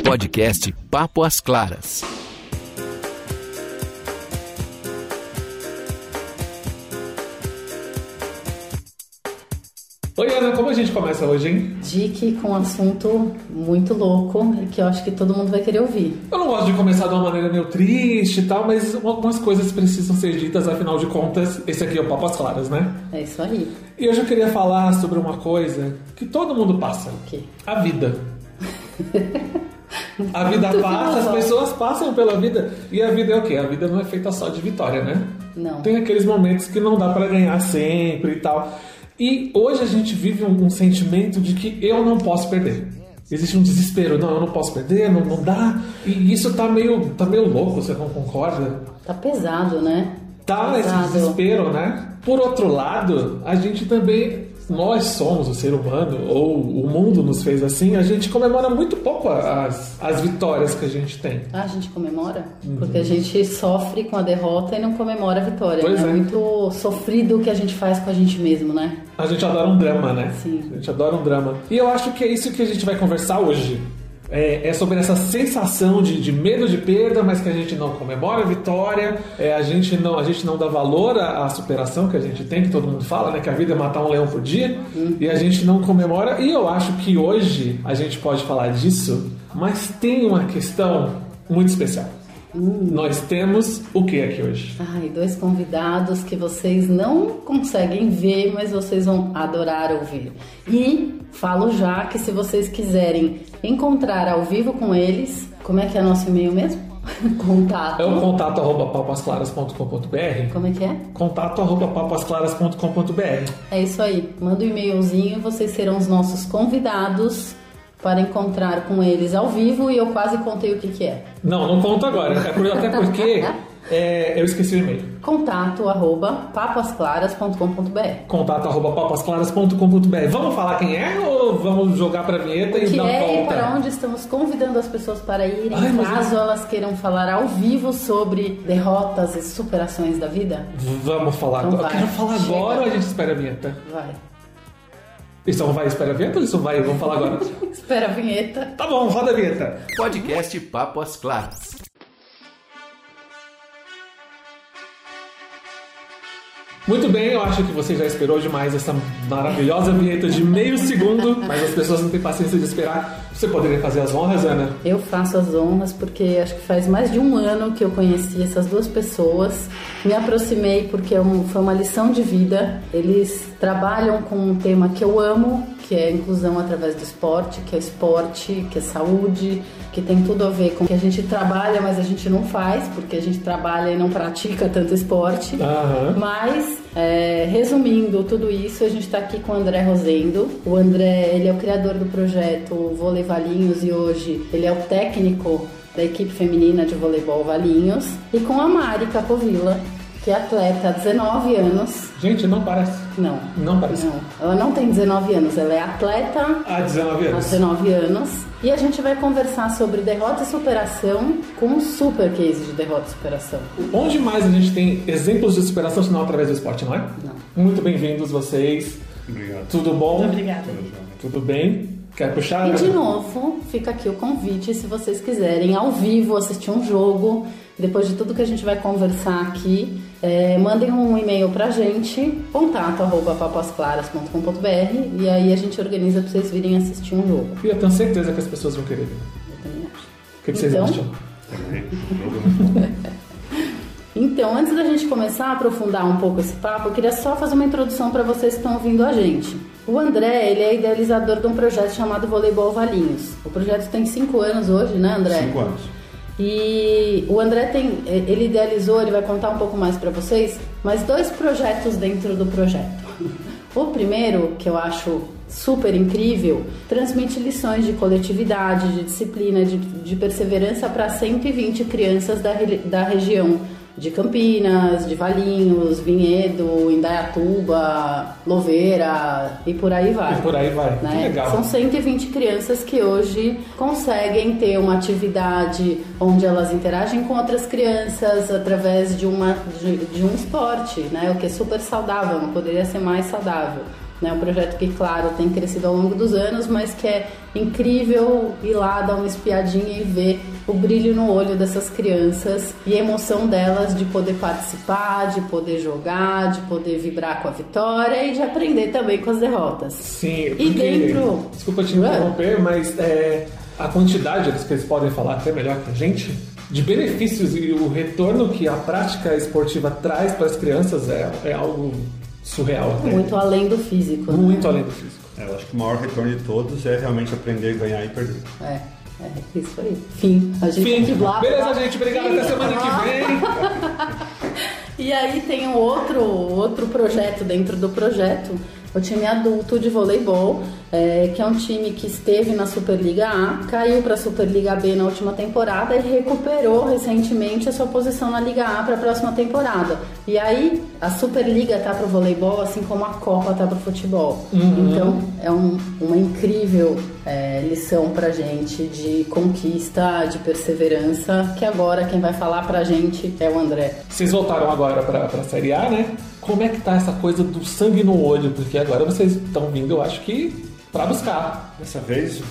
Podcast Papo às Claras. Oi, Ana, como a gente começa hoje, hein? Dick com um assunto muito louco e que eu acho que todo mundo vai querer ouvir. Eu não gosto de começar de uma maneira meio triste e tal, mas algumas coisas precisam ser ditas, afinal de contas, esse aqui é o Papo às Claras, né? É isso aí. E hoje eu queria falar sobre uma coisa que todo mundo passa. O quê? A vida. A vida passa, as pessoas passam pela vida. E a vida é o quê? A vida não é feita só de vitória, né? Não. Tem aqueles momentos que não dá pra ganhar sempre e tal. E hoje a gente vive um, um sentimento de que eu não posso perder. Existe um desespero, não, eu não posso perder, não, não dá. E isso tá meio, tá meio louco, você não concorda? Tá pesado, né? Tá esse Pesado. desespero, né? Por outro lado, a gente também, nós somos o ser humano, ou o mundo nos fez assim, a gente comemora muito pouco as, as vitórias que a gente tem. Ah, a gente comemora? Porque a gente sofre com a derrota e não comemora a vitória. Pois né? é. muito sofrido o que a gente faz com a gente mesmo, né? A gente adora um drama, né? Sim. A gente adora um drama. E eu acho que é isso que a gente vai conversar hoje. É, é sobre essa sensação de, de medo de perda, mas que a gente não comemora a vitória, é, a, gente não, a gente não dá valor à, à superação que a gente tem, que todo mundo fala, né? Que a vida é matar um leão por dia, e a gente não comemora. E eu acho que hoje a gente pode falar disso, mas tem uma questão muito especial. Nós temos o que aqui hoje? Ai, dois convidados que vocês não conseguem ver, mas vocês vão adorar ouvir. E falo já que se vocês quiserem encontrar ao vivo com eles, como é que é nosso e-mail mesmo? Contato. É o contato arroba papasclaras.com.br Como é que é? contato arroba papasclaras.com.br É isso aí. Manda um e-mailzinho, vocês serão os nossos convidados para encontrar com eles ao vivo e eu quase contei o que, que é. Não, não conto agora. É até porque é, eu esqueci o e-mail. Contato arroba papasclaras.com.br Contato arroba papasclaras.com.br. Vamos falar quem é ou vamos jogar pra vinheta e Que dar é e volta? para onde estamos convidando as pessoas para irem, Ai, caso elas queiram falar ao vivo sobre derrotas e superações da vida. Vamos falar Então agora. vai. Quero falar Chega. agora ou a gente espera a vinheta? Vai. Isso não vai espera a vinheta ou isso vai? Vamos falar agora. Espera a vinheta. tá bom, roda a vinheta. Podcast Papo às Claras. Muito bem, eu acho que você já esperou demais essa maravilhosa vinheta de meio segundo, mas as pessoas não têm paciência de esperar. Você poderia fazer as honras, Ana? Eu faço as honras porque acho que faz mais de um ano que eu conheci essas duas pessoas. Me aproximei porque é foi uma lição de vida. Eles trabalham com um tema que eu amo, que é a inclusão através do esporte, que é esporte, que é saúde, que tem tudo a ver com o que a gente trabalha, mas a gente não faz, porque a gente trabalha e não pratica tanto esporte. Aham. Mas, é, resumindo tudo isso, a gente está aqui com o André Rosendo. O André, ele é o criador do projeto Vôlei Valinhos e hoje ele é o técnico da equipe feminina de voleibol Valinhos. E com a Mari Capovilla, que é atleta há 19 anos. Gente, não parece. Não. Não parece. Não, ela não tem 19 anos, ela é atleta Há 19 há anos. 19 anos. E a gente vai conversar sobre derrota e superação com um super case de derrota e superação. Onde mais a gente tem exemplos de superação senão através do esporte, não é? Não. Muito bem-vindos vocês. Obrigado. Tudo bom? Obrigada. Tudo bem? Quer puxar? E de novo, fica aqui o convite, se vocês quiserem ao vivo assistir um jogo, depois de tudo que a gente vai conversar aqui, é, mandem um e-mail pra gente, contato arroba papasclaras.com.br e aí a gente organiza pra vocês virem assistir um jogo. E eu tenho certeza que as pessoas vão querer ver. Eu também acho. O que, que vocês Então? acham? Também. Jogo. Então, antes da gente começar a aprofundar um pouco esse papo, eu queria só fazer uma introdução para vocês que estão ouvindo a gente. O André, ele é idealizador de um projeto chamado Voleibol Valinhos. O projeto tem cinco anos hoje, né, André? Cinco anos. E o André tem, ele idealizou, ele vai contar um pouco mais para vocês, mas dois projetos dentro do projeto. O primeiro, que eu acho super incrível, transmite lições de coletividade, de disciplina, de, de perseverança para 120 crianças da, da região de Campinas, de Valinhos, Vinhedo, Indaiatuba, Louveira e por aí vai. E por aí vai. Que né? legal. São 120 crianças que hoje conseguem ter uma atividade onde elas interagem com outras crianças através de, uma, de, de um esporte, né? o que é super saudável, não poderia ser mais saudável. né? Um projeto que, claro, tem crescido ao longo dos anos, mas que é incrível ir lá dar uma espiadinha e ver o brilho no olho dessas crianças e a emoção delas de poder participar, de poder jogar, de poder vibrar com a vitória e de aprender também com as derrotas. Sim, E porque- dentro- Desculpa te interromper, mas é, a quantidade eles que eles podem falar até melhor que a gente de benefícios e o retorno que a prática esportiva traz para as crianças é, é algo surreal até. Muito além do físico. né? Muito além do físico. É, eu acho que o maior retorno de todos é realmente aprender, ganhar e perder. É, é isso aí. Fim. A gente Fim. que blá, Beleza, blá. gente. Obrigado. Até semana que vem. E aí tem um outro, outro projeto dentro do projeto, o time adulto de voleibol, é, que é um time que esteve na Superliga A, caiu para a Superliga B na última temporada e recuperou recentemente a sua posição na Liga A para a próxima temporada. E aí a Superliga tá para o voleibol, assim como a Copa tá para o futebol. Então é um- uma incrível é, lição pra gente de conquista, de perseverança, que agora quem vai falar pra gente é o André. Vocês voltaram agora para a Série A, né? Como é que tá essa coisa do sangue no olho? Porque agora vocês estão vindo, eu acho que, para buscar. Dessa vez,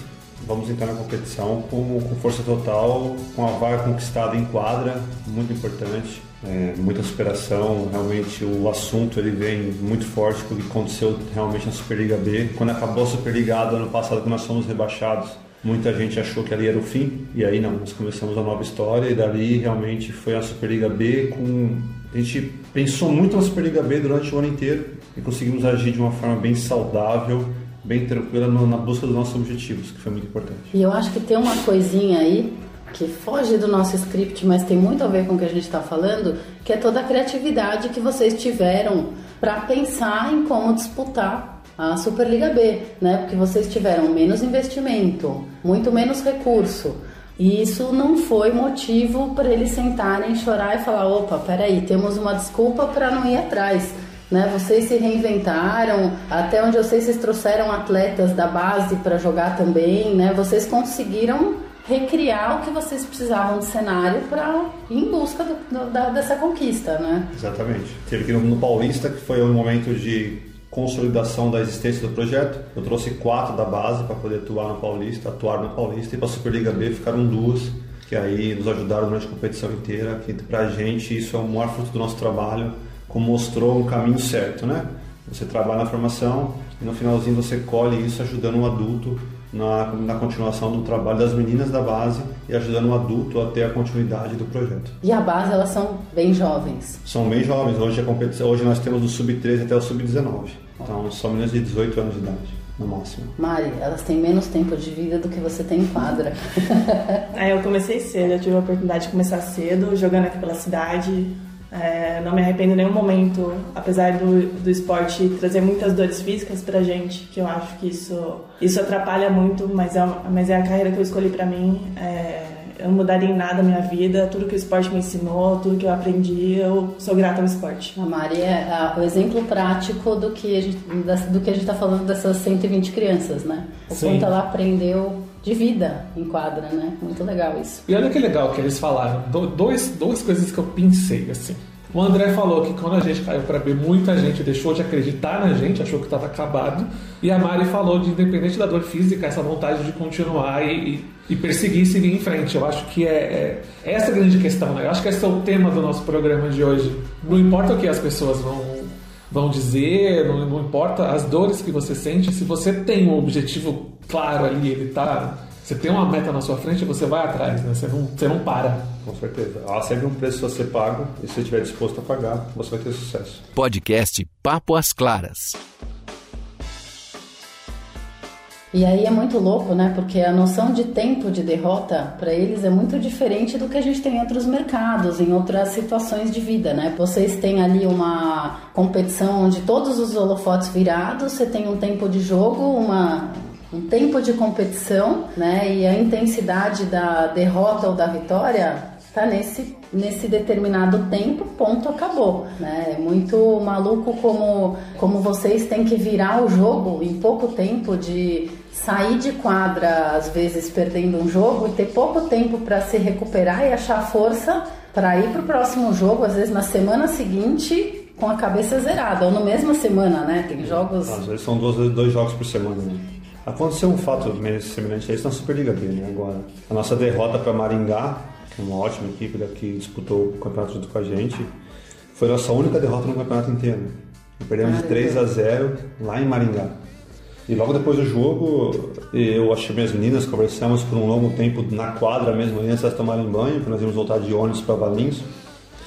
vamos entrar na competição com, com força total, com a vaga conquistada em quadra, muito importante. É, muita superação, realmente o assunto ele vem muito forte com o que aconteceu realmente na Superliga B. Quando acabou a Superliga do ano passado, que nós fomos rebaixados, muita gente achou que ali era o fim, e aí não, nós começamos a nova história e dali realmente foi a Superliga B com... A gente pensou muito na Superliga B durante o ano inteiro e conseguimos agir de uma forma bem saudável, bem tranquila na busca dos nossos objetivos, que foi muito importante. E eu acho que tem uma coisinha aí que foge do nosso script, mas tem muito a ver com o que a gente está falando, que é toda a criatividade que vocês tiveram para pensar em como disputar a Superliga B, né? Porque vocês tiveram menos investimento, muito menos recurso. E isso não foi motivo para eles sentarem, chorar e falar: opa, peraí, temos uma desculpa para não ir atrás. Né? Vocês se reinventaram, até onde eu sei, vocês trouxeram atletas da base para jogar também, né? Vocês conseguiram recriar o que vocês precisavam de cenário para ir em busca do- do- da- dessa conquista, né? Exatamente. Teve que no Paulista, que foi um momento de consolidação da existência do projeto. Eu trouxe quatro da base para poder atuar no Paulista, atuar no Paulista e para a Superliga B ficaram duas, que aí nos ajudaram durante a competição inteira. Que para a gente isso é o maior fruto do nosso trabalho, como mostrou um caminho certo, né? Você trabalha na formação e no finalzinho você colhe isso ajudando um adulto na, na continuação do trabalho das meninas da base e ajudando o adulto a ter a continuidade do projeto. E a base, elas são bem jovens. São bem jovens. Hoje a competição, hoje nós temos do sub-13 até o sub-19. Então são meninas de 18 anos de idade, no máximo. Mari, elas têm menos tempo de vida do que você tem em quadra. É, eu comecei cedo, eu tive a oportunidade de começar cedo, jogando aqui pela cidade. É, não me arrependo em nenhum momento, apesar do, do esporte trazer muitas dores físicas pra gente, que eu acho que isso, isso atrapalha muito, mas é, mas é a carreira que eu escolhi pra mim. É, eu não mudaria em nada a minha vida, tudo que o esporte me ensinou, tudo que eu aprendi, eu sou grata ao esporte. A Mari é a- o exemplo prático do que a gente do que a gente está falando dessas 120 crianças, né? O Sim. quanto ela aprendeu de vida em quadra, né? Muito legal isso. E olha que legal que eles falaram. Do- Dois, duas coisas que eu pensei, assim. O André falou que quando a gente caiu para B, muita gente deixou de acreditar na gente, achou que estava acabado. E a Mari falou de, independente da dor física, essa vontade de continuar e, e- e perseguir e seguir em frente. Eu acho que é, é essa a grande questão, né? Eu acho que esse é o tema do nosso programa de hoje. Não importa o que as pessoas vão, vão dizer, não, não importa as dores que você sente, se você tem um objetivo claro ali, ele tá. Você tem uma meta na sua frente, você vai atrás, né? Você não, você não para. Com certeza. Há sempre um preço a ser pago e se você estiver disposto a pagar, você vai ter sucesso. Podcast Papo às Claras. E aí é muito louco, né? Porque a noção de tempo de derrota para eles é muito diferente do que a gente tem em outros mercados, em outras situações de vida, né? Vocês têm ali uma competição onde todos os holofotes virados, você tem um tempo de jogo, uma um tempo de competição, né? E a intensidade da derrota ou da vitória está nesse nesse determinado tempo, ponto, acabou, né? É muito maluco como como vocês têm que virar o jogo em pouco tempo de sair de quadra às vezes perdendo um jogo e ter pouco tempo para se recuperar e achar força para ir para o próximo jogo, às vezes na semana seguinte com a cabeça zerada, ou na mesma semana, né? Tem jogos. Às vezes são dois, dois jogos por semana. Né? Aconteceu um fato meio semelhante a isso na Superliga B, né? Agora, a nossa derrota para Maringá, uma ótima equipe que disputou o campeonato junto com a gente, foi nossa única derrota no campeonato inteiro. Perdemos de 3 a 0 lá em Maringá. E logo depois do jogo, eu achei minhas meninas, conversamos por um longo tempo na quadra mesmo, antes de tomarem banho, porque nós íamos voltar de ônibus para Valinhos.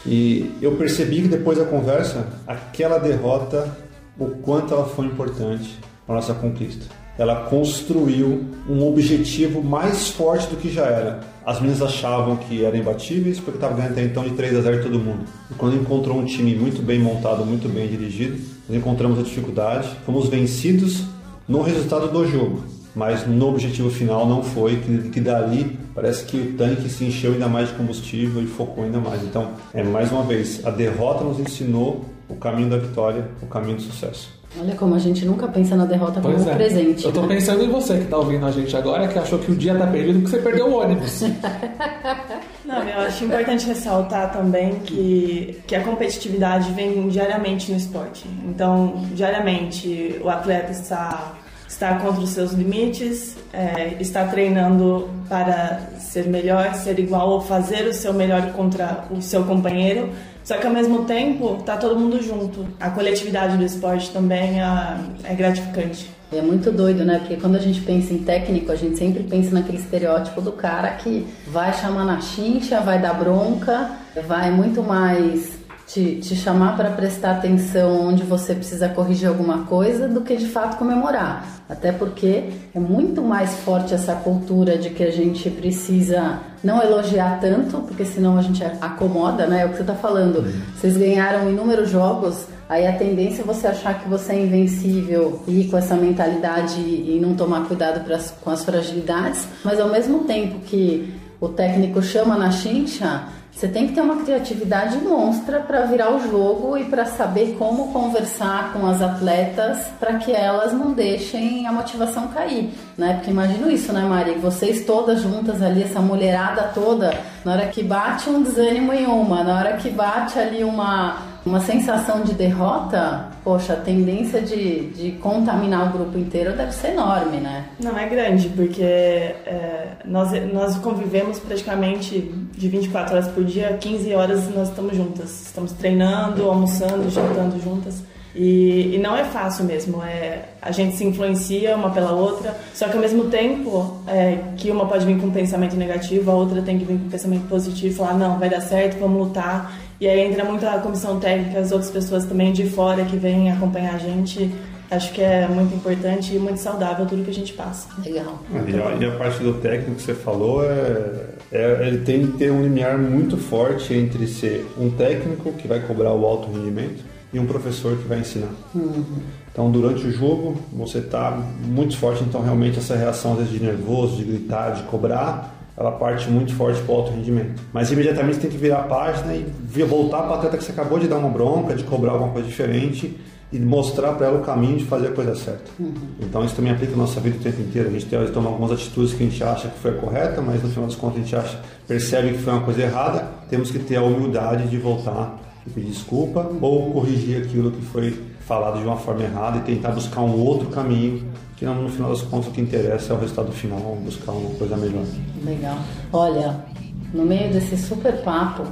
E eu percebi que depois da conversa, aquela derrota, o quanto ela foi importante para nossa conquista. Ela construiu um objetivo mais forte do que já era. As meninas achavam que eram imbatíveis porque estavam ganhando até então de 3 a 0 todo mundo. E quando encontrou um time muito bem montado, muito bem dirigido, nós encontramos a dificuldade, fomos vencidos no resultado do jogo, mas no objetivo final não foi, que, que dali parece que o tanque se encheu ainda mais de combustível e focou ainda mais. Então, é mais uma vez, a derrota nos ensinou o caminho da vitória, o caminho do sucesso. Olha como a gente nunca pensa na derrota pois como é. presente. Eu tô né? pensando em você que tá ouvindo a gente agora, que achou que o dia tá perdido porque você perdeu o ônibus. Não, eu acho importante ressaltar também que, que a competitividade vem diariamente no esporte. Então, diariamente, o atleta está, está contra os seus limites, é, está treinando para ser melhor, ser igual ou fazer o seu melhor contra o seu companheiro só que ao mesmo tempo tá todo mundo junto. A coletividade do esporte também é, é gratificante. É muito doido, né? Porque quando a gente pensa em técnico, a gente sempre pensa naquele estereótipo do cara que vai chamar na chincha, vai dar bronca, vai muito mais te, te chamar para prestar atenção onde você precisa corrigir alguma coisa do que de fato comemorar. Até porque é muito mais forte essa cultura de que a gente precisa não elogiar tanto, porque senão a gente acomoda, né? É o que você está falando. Vocês ganharam inúmeros jogos, aí a tendência é você achar que você é invencível e ir com essa mentalidade e não tomar cuidado pras, com as fragilidades, mas ao mesmo tempo que o técnico chama na chincha, você tem que ter uma criatividade monstra para virar o jogo e para saber como conversar com as atletas para que elas não deixem a motivação cair, né? Porque imagino isso, né, Mari? Vocês todas juntas ali, essa mulherada toda, na hora que bate um desânimo em uma, na hora que bate ali uma uma sensação de derrota, poxa, a tendência de, de contaminar o grupo inteiro deve ser enorme, né? Não, é grande, porque é, nós, nós convivemos praticamente de 24 horas por dia, 15 horas nós estamos juntas. Estamos treinando, almoçando, jantando juntas. E, e, não é fácil mesmo, é, a gente se influencia uma pela outra, só que ao mesmo tempo é, que uma pode vir com um pensamento negativo, a outra tem que vir com um pensamento positivo falar, não, vai dar certo, vamos lutar. E aí entra muito a comissão técnica, as outras pessoas também de fora que vêm acompanhar a gente. Acho que é muito importante e muito saudável tudo que a gente passa. Legal. E a, e a parte do técnico que você falou é, é, ele tem que ter um limiar muito forte entre ser um técnico que vai cobrar o alto rendimento e um professor que vai ensinar. Uhum. Então, durante o jogo, você está muito forte, então realmente essa reação às vezes de nervoso, de gritar, de cobrar, ela parte muito forte para o alto rendimento. Mas imediatamente você tem que virar a página e voltar para a atleta que você acabou de dar uma bronca, de cobrar alguma coisa diferente e mostrar para ela o caminho de fazer a coisa certa. Uhum. Então isso também aplica na nossa vida o tempo inteiro. A gente tem, toma algumas atitudes que a gente acha que foi a correta, mas no final das contas a gente acha, percebe que foi uma coisa errada. Temos que ter a humildade de voltar e pedir desculpa ou corrigir aquilo que foi falado de uma forma errada e tentar buscar um outro caminho que no final das contas o que interessa é o resultado final, buscar uma coisa melhor. Legal. Olha, no meio desse super papo,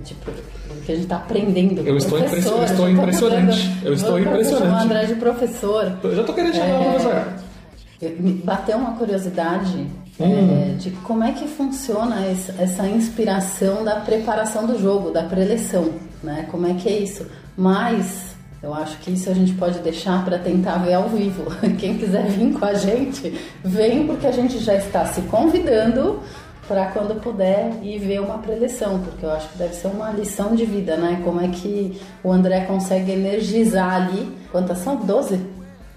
de, que a gente está aprendendo. Eu estou, impression, eu estou impressionante. eu estou impressionante. O André de professor. Eu já estou querendo chamar é, o professor. Bateu uma curiosidade hum. é, de como é que funciona essa, essa inspiração da preparação do jogo, da preleção, né? Como é que é isso? Mas eu acho que isso a gente pode deixar para tentar ver ao vivo. Quem quiser vir com a gente, vem porque a gente já está se convidando para quando puder ir ver uma preleção, porque eu acho que deve ser uma lição de vida, né? Como é que o André consegue energizar ali. Quantas são? 12?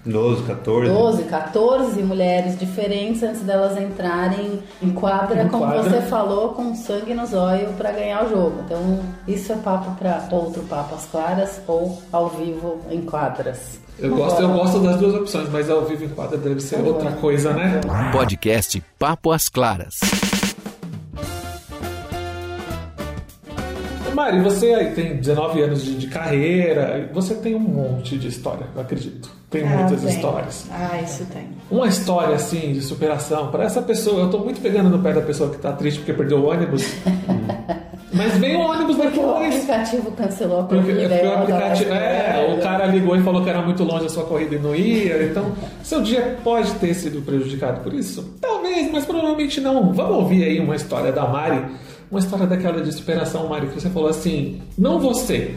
12, 14. 12, 14 mulheres diferentes antes delas entrarem em quadra, em como quadra. você falou, com sangue nos olhos para ganhar o jogo. Então, isso é papo para outro papo às claras ou ao vivo em quadras. Eu gosto, eu gosto das duas opções, mas ao vivo em quadra deve ser outra coisa, né? Podcast Papo às Claras. Mari, você aí tem 19 anos de, de carreira, você tem um monte de história, eu acredito. Tem Ah, muitas tem. histórias. Ah, isso tem. Uma história assim de superação para essa pessoa. Eu tô muito pegando no pé da pessoa que tá triste porque perdeu o ônibus. Mas vem o ônibus Porque o aplicativo cancelou a Porque corrida. eu o aplicativo. É, o cara ligou e falou que era muito longe a sua corrida e não ia. Então, seu dia pode ter sido prejudicado por isso? Talvez, mas provavelmente não. Vamos ouvir aí uma história da Mari. Uma história daquela de superação, Mari, que você falou assim, não você.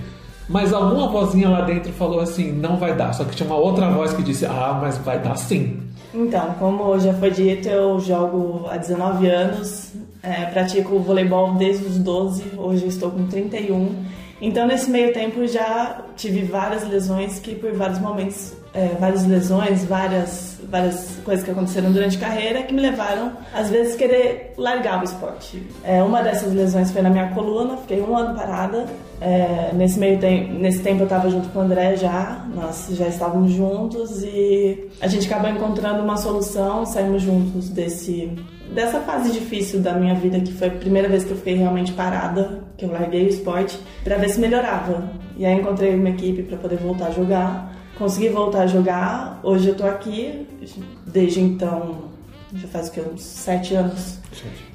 Mas alguma vozinha lá dentro falou assim, não vai dar. Só que tinha uma outra voz que disse, ah, mas vai dar sim. Então, como já foi dito, eu jogo há 19 anos, é, pratico voleibol desde os 12, hoje estou com 31. Então, nesse meio tempo, já tive várias lesões que, por vários momentos, é, várias lesões, várias, várias coisas que aconteceram durante a carreira que me levaram, às vezes, querer largar o esporte. É, uma dessas lesões foi na minha coluna, fiquei um ano parada. É, nesse meio tempo, nesse tempo eu estava junto com o André já, nós já estávamos juntos e a gente acabou encontrando uma solução, saímos juntos desse dessa fase difícil da minha vida que foi a primeira vez que eu fiquei realmente parada, que eu larguei o esporte para ver se melhorava. E aí encontrei uma equipe para poder voltar a jogar, consegui voltar a jogar. Hoje eu tô aqui, desde então já faz o que uns sete anos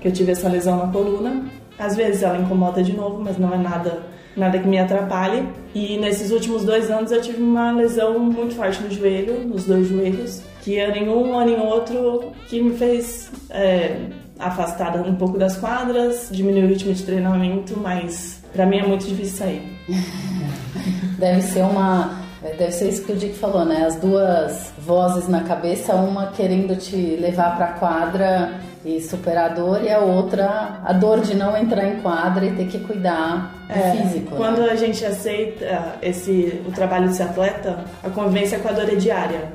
que eu tive essa lesão na coluna. Às vezes ela incomoda de novo, mas não é nada nada que me atrapalhe. E nesses últimos dois anos eu tive uma lesão muito forte no joelho, nos dois joelhos, que ano em um, ano em outro, que me fez é, afastar um pouco das quadras, diminuir o ritmo de treinamento, mas pra mim é muito difícil sair. Deve ser uma. Deve ser isso que o Dick falou, né? As duas vozes na cabeça, uma querendo te levar pra quadra e superar a dor, e a outra a dor de não entrar em quadra e ter que cuidar do É, físico. né? Quando a gente aceita esse, o trabalho de ser atleta, a convivência com a dor é diária.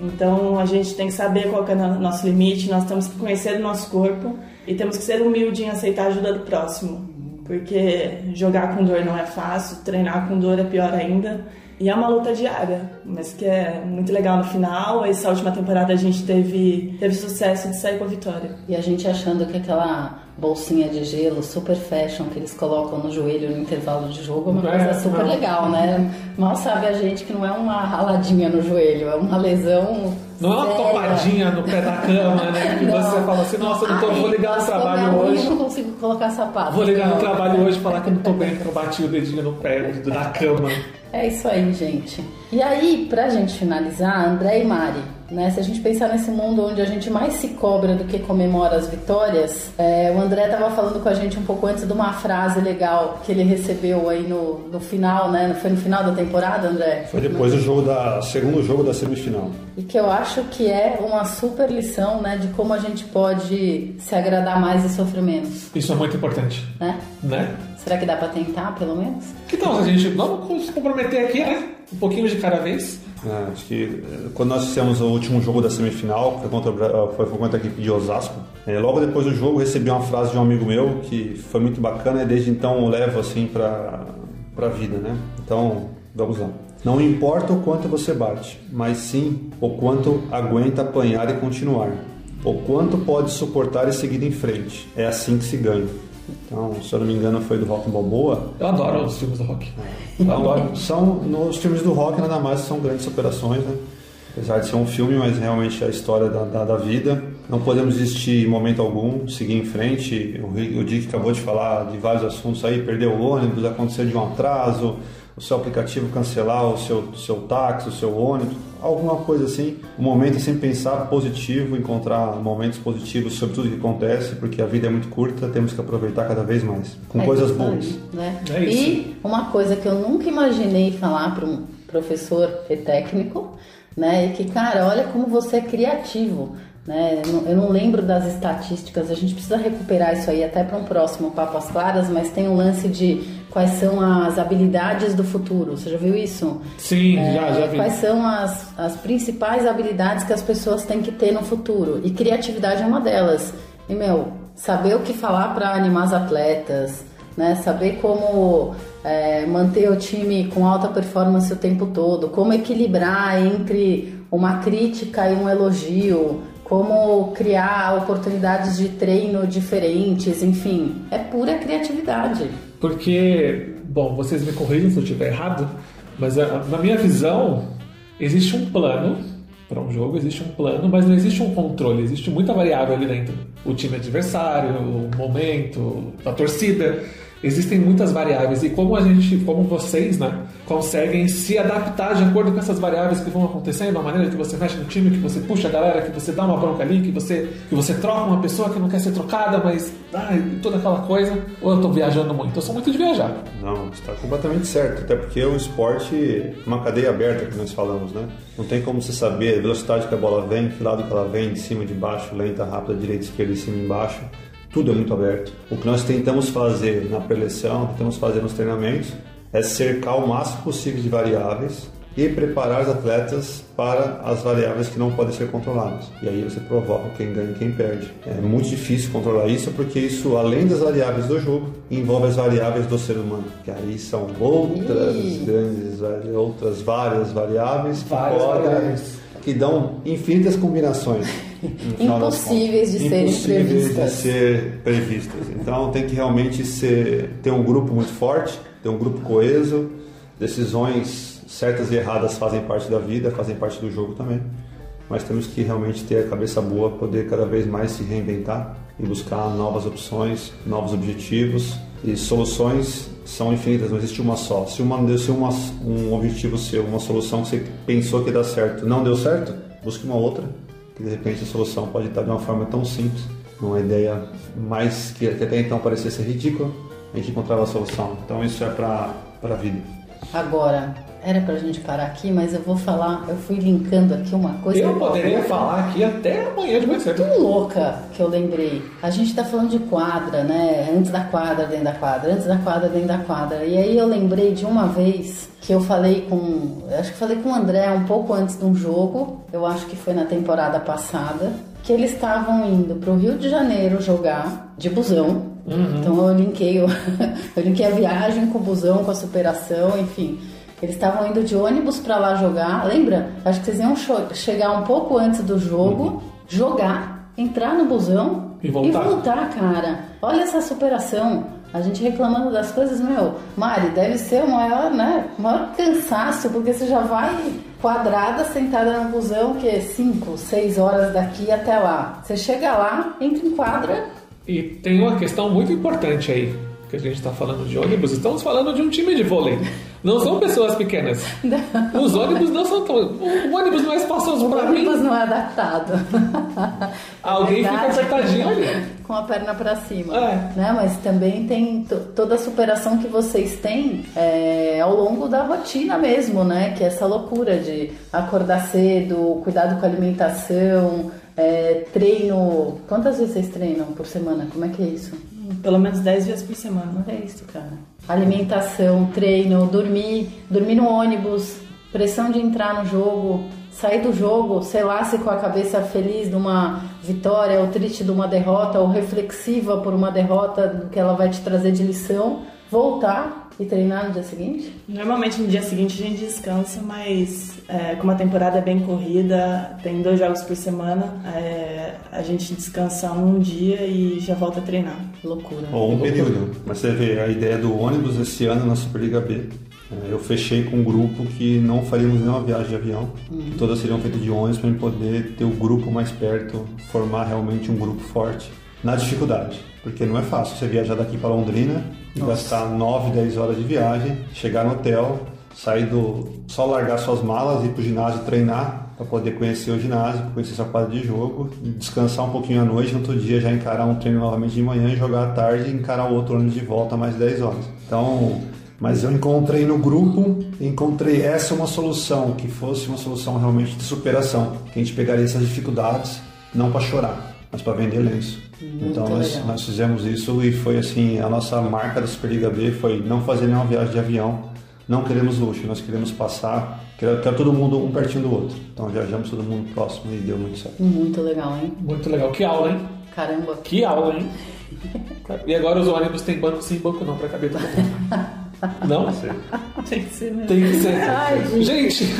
Então a gente tem que saber qual é o nosso limite, nós temos que conhecer o nosso corpo e temos que ser humilde em aceitar a ajuda do próximo. Porque jogar com dor não é fácil, treinar com dor é pior ainda. E é uma luta diária, mas que é muito legal no final. Essa última temporada a gente teve, teve sucesso de sair com a vitória. E a gente achando que aquela bolsinha de gelo super fashion que eles colocam no joelho no intervalo de jogo é uma É, coisa super não. legal, né? Mal sabe a gente que não é uma raladinha no joelho, é uma lesão. Não é uma topadinha no pé da cama, né? Que Não. você fala assim, nossa, eu não tô, Ai, vou ligar no trabalho é hoje. Eu não consigo colocar sapato. Vou ligar no trabalho hoje e falar que eu não tô bem, porque eu bati o dedinho no pé da cama. É isso aí, gente. E aí, pra gente finalizar, André e Mari, né? Se a gente pensar nesse mundo onde a gente mais se cobra do que comemora as vitórias, é, o André tava falando com a gente um pouco antes de uma frase legal que ele recebeu aí no, no final, né? Foi no final da temporada, André? Foi depois do jogo da segundo jogo da semifinal. E que eu acho que é uma super lição, né? De como a gente pode se agradar mais e sofrer menos, Isso é muito importante, né? né? Será que dá pra tentar, pelo menos? Que tal a gente, vamos se comprometer aqui, né? Um pouquinho de cada vez. É, acho que eh, quando nós fizemos o último jogo da semifinal, foi contra, eh, foi, contra a equipe de Osasco, eh, logo depois do jogo recebi uma frase de um amigo meu que foi muito bacana e desde então eu levo assim para a vida, né? Então, vamos lá. Não importa o quanto você bate, mas sim o quanto aguenta apanhar e continuar. O quanto pode suportar e seguir em frente. É assim que se ganha. Então, se eu não me engano, foi do Rock Balboa. Eu adoro os filmes do rock. Eu adoro. Então, são nos filmes do rock nada mais são grandes superações, né? Apesar de ser um filme, mas realmente é a história da, da, da vida. Não podemos desistir em momento algum, seguir em frente. O, o Dick acabou de falar de vários assuntos aí, perder o ônibus, acontecer de um atraso, o seu aplicativo cancelar o seu, seu táxi, o seu ônibus, alguma coisa assim. O momento é sempre pensar positivo, encontrar momentos positivos sobre tudo que acontece, porque a vida é muito curta, temos que aproveitar cada vez mais, com É coisas boas. Né? É isso. E uma coisa que eu nunca imaginei falar para um professor e técnico, né? É que, cara, olha como você é criativo. Né? Eu não- Eu não lembro das estatísticas, a gente precisa recuperar isso aí até para um próximo Papo às Claras, mas tem um lance de quais são as habilidades do futuro. Você já viu isso? Sim, É, já, já vi. Quais são as, as principais habilidades que as pessoas têm que ter no futuro? E criatividade é uma delas. E, meu, saber o que falar para animar as atletas, né? Saber como é, manter o time com alta performance o tempo todo, como equilibrar entre uma crítica e um elogio, como criar oportunidades de treino diferentes, enfim, é pura criatividade. Porque, bom, vocês me corrijam se eu estiver errado, mas a- na minha visão, existe um plano para um jogo, existe um plano, mas não existe um controle, existe muita variável ali dentro. O time adversário, o momento, a torcida. Existem muitas variáveis e como a gente, como vocês, né, conseguem se adaptar de acordo com essas variáveis que vão acontecendo, a maneira que você mexe no time, que você puxa a galera, que você dá uma bronca ali, que você, que você troca uma pessoa que não quer ser trocada, mas ai, toda aquela coisa. Ou eu tô viajando muito? Eu sou muito de viajar. Não, está completamente certo. Até porque o esporte é uma cadeia aberta que nós falamos, né? Não tem como você saber a velocidade que a bola vem, que lado que ela vem, de cima, de baixo, lenta, rápida, direita, esquerda, de cima embaixo. Tudo é muito aberto. O que nós tentamos fazer na preleção, tentamos fazer nos treinamentos, é cercar o máximo possível de variáveis e preparar os atletas para as variáveis que não podem ser controladas. E aí você provoca quem ganha e quem perde. É muito difícil controlar isso porque isso, além das variáveis do jogo, envolve as variáveis do ser humano, que aí são outras Ih. grandes, outras várias variáveis que Várias podem- variáveis. que dão infinitas combinações. Impossíveis de serem previstas. de ser previstas. Então tem que realmente ser, ter um grupo muito forte, ter um grupo coeso, decisões certas e erradas fazem parte da vida, fazem parte do jogo também. Mas temos que realmente ter a cabeça boa, poder cada vez mais se reinventar e buscar novas opções, novos objetivos e soluções são infinitas, não existe uma só. Se, uma, se uma, um objetivo seu, uma solução que você pensou que ia dar certo, não deu certo, busque uma outra, que de repente a solução pode estar de uma forma tão simples, uma ideia mais que, até então parecia ser ridícula, a gente encontrava a solução. Então isso é para a vida. Agora, era pra gente parar aqui, mas eu vou falar, eu fui linkando aqui uma coisa. Eu poderia falar aqui até amanhã de manhã cedo. tão louca que eu lembrei. A gente tá falando de quadra, né? Antes da quadra, dentro da quadra, antes da quadra, dentro da quadra. E aí eu lembrei de uma vez que eu falei com. Acho que falei com o André um pouco antes de um jogo. Eu acho que foi na temporada passada. Que eles estavam indo pro Rio de Janeiro jogar de busão. Então eu linkei, o- eu linkei a viagem com o busão, com a superação, enfim. Eles estavam indo de ônibus pra lá jogar. Lembra? Acho que vocês iam chegar um pouco antes do jogo, jogar, entrar no busão E voltar. cara. Olha essa superação. A gente reclamando das coisas, meu, Mari, deve ser o maior, né? o maior cansaço, porque você já vai quadrada, sentada no busão, que é 5, 6 horas daqui até lá. Você chega lá, entra em quadra, E tem uma questão muito importante aí, que a gente está falando de ônibus, estamos falando de um time de vôlei. Não são pessoas pequenas. Os ônibus não são tão. O ônibus não é espaçoso o para mim. ônibus não é adaptado. Alguém fica Verdade. apertadinho ali. com a perna pra cima, É. né? Mas também tem to- toda a superação que vocês têm é, ao longo da rotina mesmo, né? Que é essa loucura de acordar cedo, cuidado com a alimentação, é, treino. Quantas vezes vocês treinam por semana? Como é que é isso? Pelo menos 10 vezes por semana. É isso, cara. Alimentação, treino, dormir, dormir no ônibus, pressão de entrar no jogo, sair do jogo, sei lá, se com a cabeça feliz de uma vitória, ou triste de uma derrota, ou reflexiva por uma derrota do que ela vai te trazer de lição, voltar e treinar no dia seguinte? Normalmente no dia seguinte a gente descansa, mas é, como a temporada é bem corrida, tem dois jogos por semana, é, a gente descansa um dia e já volta a treinar. Loucura. Ou um período. Mas você vê, a ideia do ônibus esse ano na Superliga B, é, eu fechei com um grupo que não faríamos nenhuma viagem de avião, que todas seriam feitas de ônibus para poder ter o grupo mais perto, formar realmente um grupo forte na dificuldade. Porque não é fácil você viajar daqui para Londrina e gastar 9, 10 horas de viagem, chegar no hotel, sair do. só largar suas malas, ir pro ginásio treinar para poder conhecer o ginásio, conhecer sua quadra de jogo, descansar um pouquinho à noite, no outro dia já encarar um treino novamente de manhã, jogar à tarde e encarar o outro ônibus de volta mais 10 horas. Então, mas eu encontrei no grupo, encontrei essa uma solução, que fosse uma solução realmente de superação, que a gente pegaria essas dificuldades não para chorar, mas para vender lenço. então nós, nós fizemos isso e foi assim, a nossa marca da Superliga B foi não fazer nenhuma viagem de avião, não queremos luxo, nós queremos passar, quer, quer todo mundo um pertinho do outro. Então viajamos todo mundo próximo e deu muito certo. Muito legal, hein? Muito legal. Que aula, hein? Caramba. Que aula, hein? E agora os ônibus têm banco sim, banco não, para caber todo mundo. Não? Tem que ser, né? Tem que ser. Ai, gente. Gente,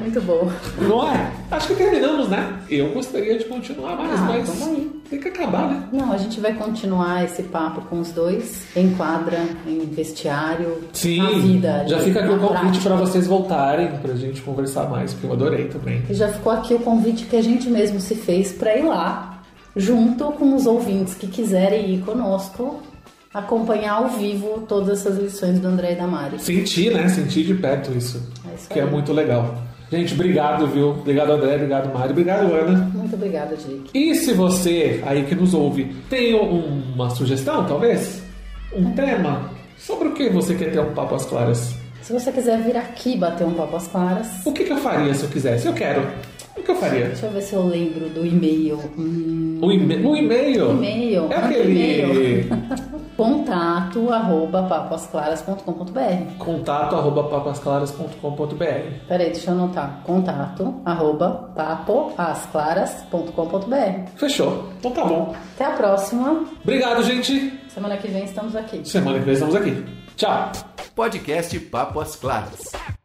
Muito bom. não é? Acho que terminamos, né? Eu gostaria de continuar mais, Ah, mas vamos aí. tem que acabar, né? Não, a gente vai continuar esse papo com os dois em quadra, em vestiário, Sim, na vida. já ali, fica aqui na o convite prática. para vocês voltarem pra gente conversar mais, porque eu adorei também. E já ficou aqui o convite que a gente mesmo se fez para ir lá, junto com os ouvintes que quiserem ir conosco, acompanhar ao vivo todas essas lições do André e da Mari. Sentir, né? Sentir de perto isso. É isso que é muito legal. Gente, obrigado, viu? Obrigado, André. Obrigado, Mário. Obrigado, Ana. Muito obrigada, Jake. E se você aí que nos ouve tem um- uma sugestão, talvez? Um tema? Sobre o que você quer ter um papo às claras? Se você quiser vir aqui bater um papo às claras, O que, que eu faria se eu quisesse? Eu quero. O que eu faria? deixa eu ver se eu lembro do e-mail. Hum, O e-mail. O e-mail. E-mail. É aquele. e-mail. contato arroba papoasclaras.com.br Contato arroba papasclaras.com.br. Peraí, deixa eu anotar. Contato arroba papoasclaras.com.br Fechou. Então tá bom. Até a próxima. Obrigado, gente. Semana que vem estamos aqui. Semana que vem estamos aqui. Tchau. Podcast Papo às Claras.